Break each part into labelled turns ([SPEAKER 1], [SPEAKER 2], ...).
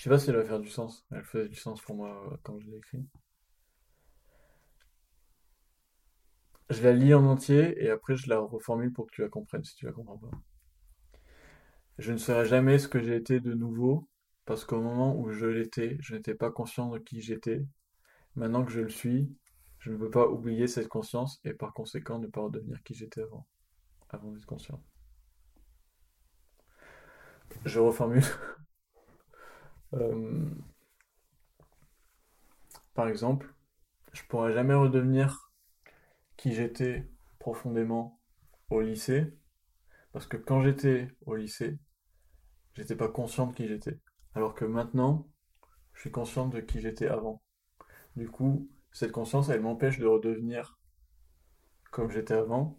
[SPEAKER 1] Je sais pas si elle va faire du sens. Elle faisait du sens pour moi euh, quand je l'ai écrit. Je la lis en entier et après je la reformule pour que tu la comprennes si tu la comprends pas. Je ne serai jamais ce que j'ai été de nouveau parce qu'au moment où je l'étais, je n'étais pas conscient de qui j'étais. Maintenant que je le suis, je ne peux pas oublier cette conscience et par conséquent ne pas redevenir qui j'étais avant, avant d'être conscient. Je reformule. Euh, par exemple, je pourrais jamais redevenir qui j'étais profondément au lycée, parce que quand j'étais au lycée, j'étais pas conscient de qui j'étais. Alors que maintenant, je suis conscient de qui j'étais avant. Du coup, cette conscience, elle m'empêche de redevenir comme j'étais avant,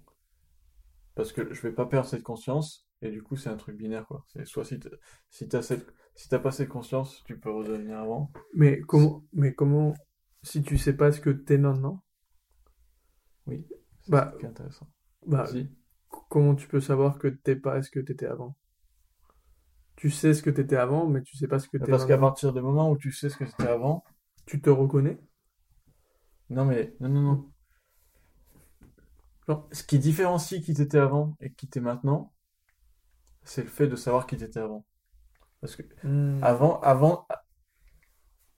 [SPEAKER 1] parce que je vais pas perdre cette conscience, et du coup, c'est un truc binaire, quoi. C'est soit si t'as si cette, si t'as pas cette conscience, tu peux redevenir avant.
[SPEAKER 2] Mais comment, mais comment, si tu sais pas ce que t'es maintenant,
[SPEAKER 1] Oui, c'est
[SPEAKER 2] bah,
[SPEAKER 1] intéressant.
[SPEAKER 2] bah, comment tu peux savoir que t'es pas ce que t'étais avant? Tu sais ce que t'étais avant, mais tu sais pas ce que
[SPEAKER 1] Bah,
[SPEAKER 2] t'es
[SPEAKER 1] Parce qu'à partir du moment où tu sais ce que c'était avant,
[SPEAKER 2] Tu te reconnais?
[SPEAKER 1] non mais, non, non, non.
[SPEAKER 2] Genre,
[SPEAKER 1] Ce qui différencie qui t'étais avant et qui t'es maintenant, c'est le fait de savoir qui t'étais avant. Parce que
[SPEAKER 2] hmm,
[SPEAKER 1] avant, avant,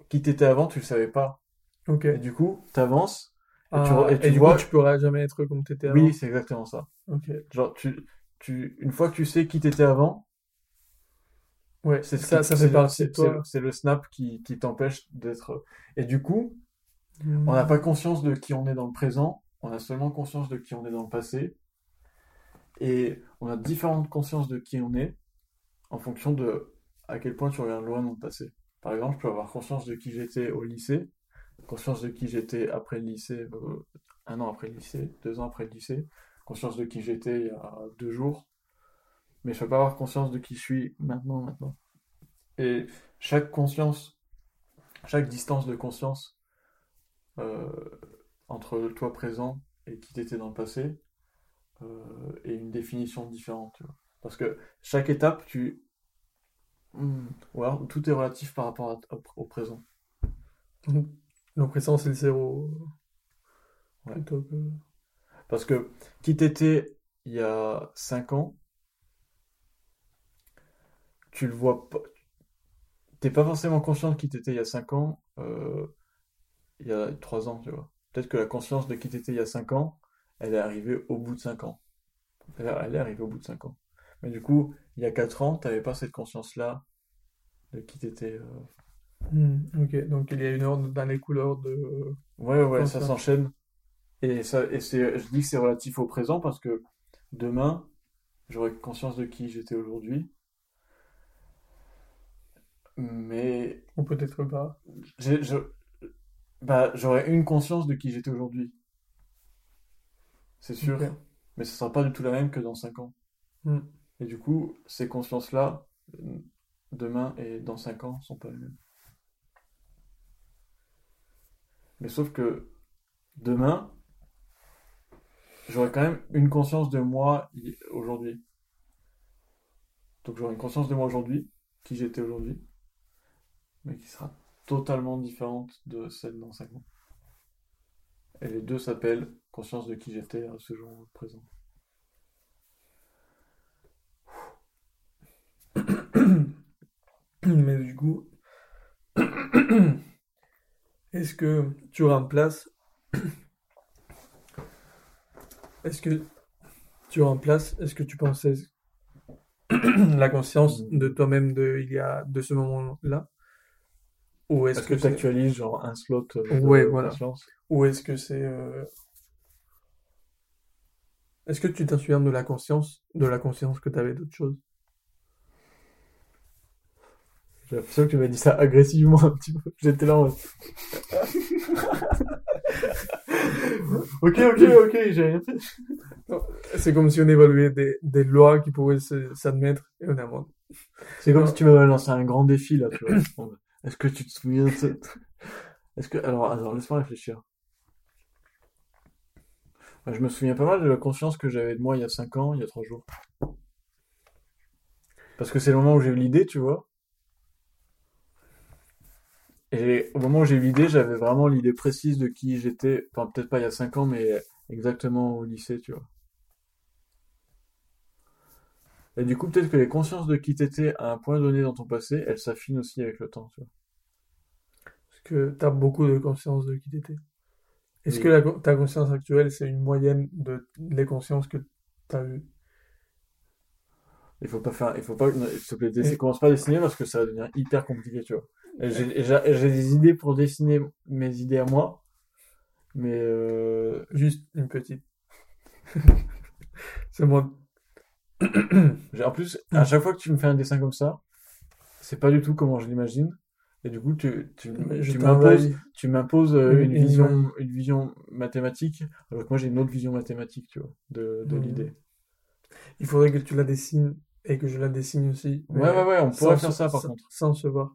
[SPEAKER 1] qui t'étais avant, tu le savais pas.
[SPEAKER 2] ok.
[SPEAKER 1] Et du coup, t'avances et tu,
[SPEAKER 2] Ah,
[SPEAKER 1] re- et tu
[SPEAKER 2] et du
[SPEAKER 1] vois.
[SPEAKER 2] coup, tu pourras jamais être comme t'étais avant.
[SPEAKER 1] Oui, c'est exactement ça.
[SPEAKER 2] Ok.
[SPEAKER 1] Genre, tu, tu, une fois que tu sais qui t'étais avant,
[SPEAKER 2] Ouais,
[SPEAKER 1] c'est ce
[SPEAKER 2] ça,
[SPEAKER 1] qui-
[SPEAKER 2] ça fait
[SPEAKER 1] le-
[SPEAKER 2] partie
[SPEAKER 1] le c'est le snap qui, qui t'empêche d'être. Et du coup,
[SPEAKER 2] Hmm.
[SPEAKER 1] on n'a pas conscience de qui on est dans le présent, on a seulement conscience de qui on est dans le passé. Et on a différentes consciences de qui on est en fonction de à quel point tu regardes loin dans le passé. Par exemple, je peux avoir conscience de qui j'étais au lycée, conscience de qui j'étais après le lycée, euh, un an après le lycée, deux ans après le lycée, conscience de qui j'étais il y a deux jours, mais je peux pas avoir conscience de qui je suis maintenant, maintenant. Et chaque conscience, chaque distance de conscience euh, entre toi présent et qui t'étais dans le passé euh, est une définition différente. Parce que chaque étape, tu... Hmm, ou alors, tout est relatif par rapport à- au, au présent.
[SPEAKER 2] Le présent, c'est le zéro.
[SPEAKER 1] Ouais.
[SPEAKER 2] Que...
[SPEAKER 1] Parce que qui t'étais il y a 5 ans, tu le vois pas. T'es pas forcément conscient de qui t'étais il y a 5 ans, euh, il y a 3 ans, tu vois. Peut-être que la conscience de qui t'étais il y a 5 ans, elle est arrivée au bout de 5 ans. Elle est elle est arrivée au bout de 5 ans. Mais du coup, il y a 4 ans, t'avais pas cette conscience-là de qui t'étais. euh.
[SPEAKER 2] Hmm, ok, donc il y a une ordre dans les couleurs de...
[SPEAKER 1] Ouais, ouais, ça s'enchaîne. Et ça, et c'est, je dis que c'est relatif au présent parce que demain, j'aurai conscience de qui j'étais aujourd'hui. Mais
[SPEAKER 2] Ou peut-être pas.
[SPEAKER 1] bah, j'aurai une conscience de qui j'étais aujourd'hui. C'est sûr. Mais ce sera pas du tout la même que dans 5 ans.
[SPEAKER 2] Hmm.
[SPEAKER 1] Et du coup, ces consciences-là, euh, demain et dans 5 ans, sont pas les mêmes. Mais sauf que demain, j'aurai quand même une conscience de moi aujourd'hui. Donc j'aurai une conscience de moi aujourd'hui, qui j'étais aujourd'hui, mais qui sera totalement différente de celle dans 5 ans. Et les deux s'appellent conscience de qui j'étais à ce jour présent.
[SPEAKER 2] Mais du coup, est-ce que tu remplaces... Est-ce que tu remplaces, est-ce que tu pensais la conscience de toi-même de, il y a, de ce moment-là? Ou est-ce
[SPEAKER 1] Est-ce que
[SPEAKER 2] que
[SPEAKER 1] tu
[SPEAKER 2] c'est,
[SPEAKER 1] actualises genre un slot euh, de
[SPEAKER 2] Ouais, voilà.
[SPEAKER 1] conscience?
[SPEAKER 2] ou est-ce que c'est, euh, est-ce que tu t'en souviens de la conscience, de la conscience que tu avais d'autre chose?
[SPEAKER 1] J'ai l'impression que tu m'as dit ça agressivement un petit peu. J'étais là en mode. Ok, ok, ok, j'ai rien fait.
[SPEAKER 2] C'est comme si on évaluait des, des lois qui pourraient s'admettre et on est en
[SPEAKER 1] C'est comme si tu m'avais lancé un grand défi là, tu vois. Est-ce que tu te souviens de ça Est-ce que. Alors, alors laisse-moi réfléchir. Moi, Je me souviens pas mal de la conscience que j'avais de moi il y a 5 ans, il y a 3 jours. Parce que c'est le moment où j'ai eu l'idée, tu vois. Et au moment où j'ai eu l'idée, j'avais vraiment l'idée précise de qui j'étais. Enfin, peut-être pas il y a 5 ans, mais exactement au lycée, tu vois. Et du coup, peut-être que les consciences de qui t'étais à un point donné dans ton passé, elles s'affinent aussi avec le temps, tu vois.
[SPEAKER 2] Parce que tu as beaucoup de conscience de qui t'étais. Est-ce
[SPEAKER 1] Oui.
[SPEAKER 2] que la ta conscience actuelle, c'est une moyenne de les consciences que tu as eues?
[SPEAKER 1] Il faut pas faire, il faut pas, s'il te plaît, dessine-
[SPEAKER 2] Et-
[SPEAKER 1] commence pas à dessiner parce que ça va devenir hyper compliqué, tu vois. J'ai des idées pour dessiner mes idées à moi, mais euh,
[SPEAKER 2] Juste une petite. C'est moi.
[SPEAKER 1] en plus, à chaque fois que tu me fais un dessin comme ça, c'est pas du tout comment je l'imagine. Et du coup, tu, tu, tu m'imposes, euh,
[SPEAKER 2] Une-
[SPEAKER 1] vision, une vision mathématique, alors que moi j'ai une autre vision mathématique, tu vois, de, de
[SPEAKER 2] Mhm.
[SPEAKER 1] l'idée.
[SPEAKER 2] Il faudrait que tu la dessines et que je la dessine aussi.
[SPEAKER 1] Ouais, ouais, ouais, on pourrait faire ça par
[SPEAKER 2] sans-
[SPEAKER 1] contre.
[SPEAKER 2] Sans se voir.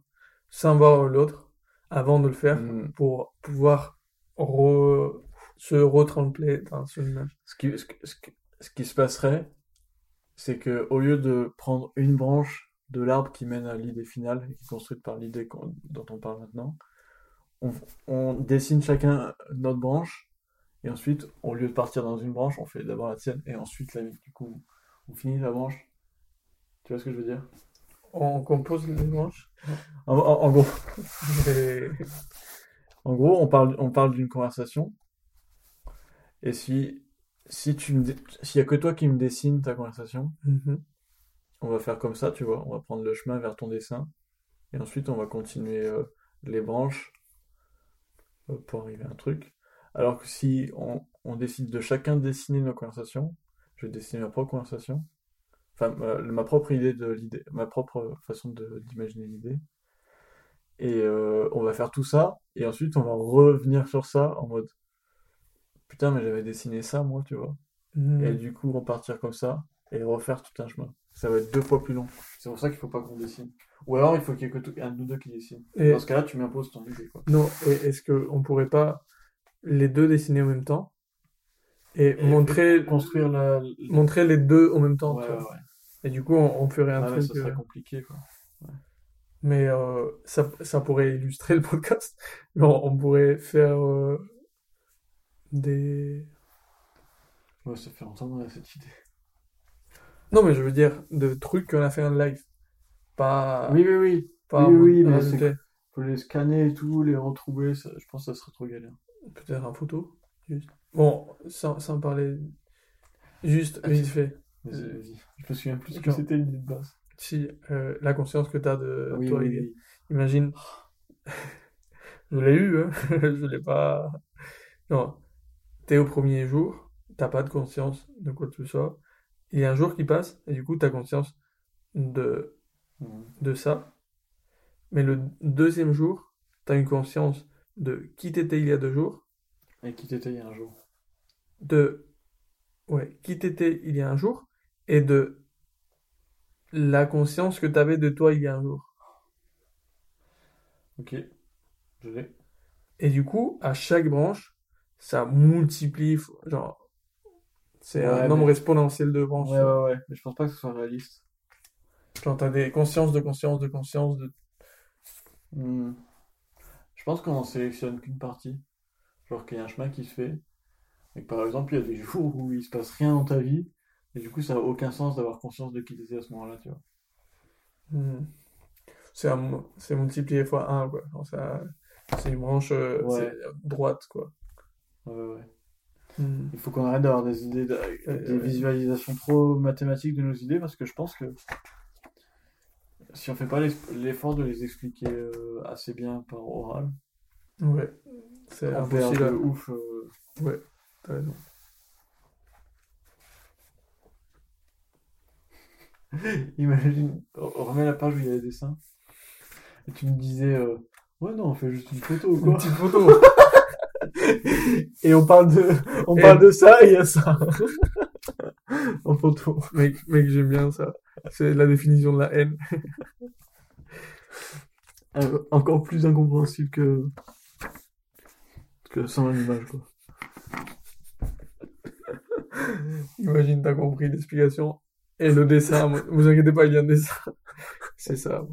[SPEAKER 2] Sans voir l'autre avant de le faire
[SPEAKER 1] Mhm.
[SPEAKER 2] pour pouvoir re- se retrempler dans son image.
[SPEAKER 1] Ce qui, ce, ce ce se passerait, c'est que au lieu de prendre une branche de l'arbre qui mène à l'idée finale qui est construite par l'idée dont on parle maintenant, on, on dessine chacun notre branche et ensuite, au lieu de partir dans une branche, on fait d'abord la tienne et ensuite la. Du coup, on finit la branche. Tu vois ce que je veux dire?
[SPEAKER 2] On compose les branches.
[SPEAKER 1] En, en- en gros,
[SPEAKER 2] Et-
[SPEAKER 1] en gros, on parle, on parle d'une conversation et si, si tu me, s'il y a que toi qui me dessine ta conversation,
[SPEAKER 2] Mhm.
[SPEAKER 1] On va faire comme ça, tu vois. On va prendre le chemin vers ton dessin. Et ensuite, on va continuer euh, les branches euh, pour arriver à un truc. Alors que si on, on décide de chacun dessiner nos conversations, je vais dessiner ma propre conversation. Enfin, ma, ma propre idée de l'idée, ma propre façon d'imaginer l'idée. Et euh, on va faire tout ça. Et ensuite, on va revenir sur ça en mode Putain, mais j'avais dessiné ça, moi, tu vois.
[SPEAKER 2] Mhm.
[SPEAKER 1] Et du coup, repartir comme ça et refaire tout un chemin. Ça va être deux fois plus long. C'est pour ça qu'il faut pas qu'on dessine. Ou alors, il faut qu'il y ait que un de nous deux qui dessine.
[SPEAKER 2] Et-
[SPEAKER 1] Dans ce cas-là, tu m'imposes ton idée, quoi.
[SPEAKER 2] Non, et est-ce qu'on pourrait pas les deux dessiner en même temps et,
[SPEAKER 1] Et
[SPEAKER 2] montrer,
[SPEAKER 1] Construire la...
[SPEAKER 2] montrer les deux en même temps,
[SPEAKER 1] Ouais,
[SPEAKER 2] tu
[SPEAKER 1] ouais,
[SPEAKER 2] vois.
[SPEAKER 1] ouais.
[SPEAKER 2] Et du coup, on, on ferait un
[SPEAKER 1] Ah
[SPEAKER 2] truc.
[SPEAKER 1] ça serait
[SPEAKER 2] euh,
[SPEAKER 1] compliqué, quoi.
[SPEAKER 2] mais euh, ça, ça pourrait illustrer le podcast. On, on pourrait faire euh, des.
[SPEAKER 1] Ouais, ça fait a cette idée.
[SPEAKER 2] Non, mais je veux dire, de trucs qu'on a fait en live. Pas.
[SPEAKER 1] Oui, oui, oui.
[SPEAKER 2] pas
[SPEAKER 1] oui, oui, mais. Faut les scanner et tout, les retrouver. ça- je pense que ça serait trop galère.
[SPEAKER 2] Peut-être en photo. Juste. Bon, sans, sans parler. Juste,
[SPEAKER 1] Ah,
[SPEAKER 2] vite fait.
[SPEAKER 1] Vas-y. Je me souviens plus que c'était l'idée de base.
[SPEAKER 2] Si euh, la conscience que tu as de
[SPEAKER 1] oui,
[SPEAKER 2] toi,
[SPEAKER 1] oui,
[SPEAKER 2] il-
[SPEAKER 1] oui.
[SPEAKER 2] imagine. je l'ai eu, hein. je l'ai pas. Non, t'es au premier jour, t'as pas de conscience de quoi que ce soit. Il y a un jour qui passe, et du coup, t'as conscience de,
[SPEAKER 1] Mhm.
[SPEAKER 2] de ça. Mais le deuxième jour, t'as une conscience de qui t'étais il y a deux jours,
[SPEAKER 1] Et qui t'étais il y a un jour.
[SPEAKER 2] de ouais, qui t'étais il y a un jour, et de la conscience que t'avais de toi il y a un jour.
[SPEAKER 1] Ok. Je l'ai.
[SPEAKER 2] Et du coup, à chaque branche, ça multiplie, genre, c'est un nombre
[SPEAKER 1] mais-
[SPEAKER 2] exponentiel de branches.
[SPEAKER 1] Ouais, ouais, ouais. Mais je pense pas que ce soit réaliste.
[SPEAKER 2] Genre, t'as des consciences de conscience de conscience de...
[SPEAKER 1] Hmm. Je pense qu'on en sélectionne qu'une partie. Genre qu'il y a un chemin qui se fait. Et que par exemple, il y a des jours où il se passe rien dans ta vie. Et du coup, ça n'a aucun sens d'avoir conscience de qui t'étais à ce moment-là, tu vois.
[SPEAKER 2] Hmm. C'est un- c'est multiplié fois 1, quoi. Ça, c'est une branche euh,
[SPEAKER 1] Ouais.
[SPEAKER 2] c'est droite, quoi.
[SPEAKER 1] Ouais, ouais, ouais.
[SPEAKER 2] Hmm.
[SPEAKER 1] Il faut qu'on arrête d'avoir des idées, de- des visualisations trop mathématiques de nos idées parce que je pense que si on fait pas l'effort de les expliquer euh, assez bien par oral,
[SPEAKER 2] Ouais, c'est
[SPEAKER 1] on
[SPEAKER 2] impossible.
[SPEAKER 1] de ouf. euh,
[SPEAKER 2] Ouais, t'as raison.
[SPEAKER 1] Imagine, on remet la page où il y a les dessins. Et tu me disais, euh, ouais, non, on fait juste une photo,
[SPEAKER 2] Une petite photo.
[SPEAKER 1] Et on parle de, on
[SPEAKER 2] Et-
[SPEAKER 1] parle de ça et il y a ça. en photo.
[SPEAKER 2] Mec, mec, j'aime bien ça. C'est la définition de la haine.
[SPEAKER 1] Euh, encore plus incompréhensible que, que sans l'image, quoi.
[SPEAKER 2] Imagine, t'as compris l'explication. Et le dessin, vous inquiétez pas, il y a un dessin. C'est ça.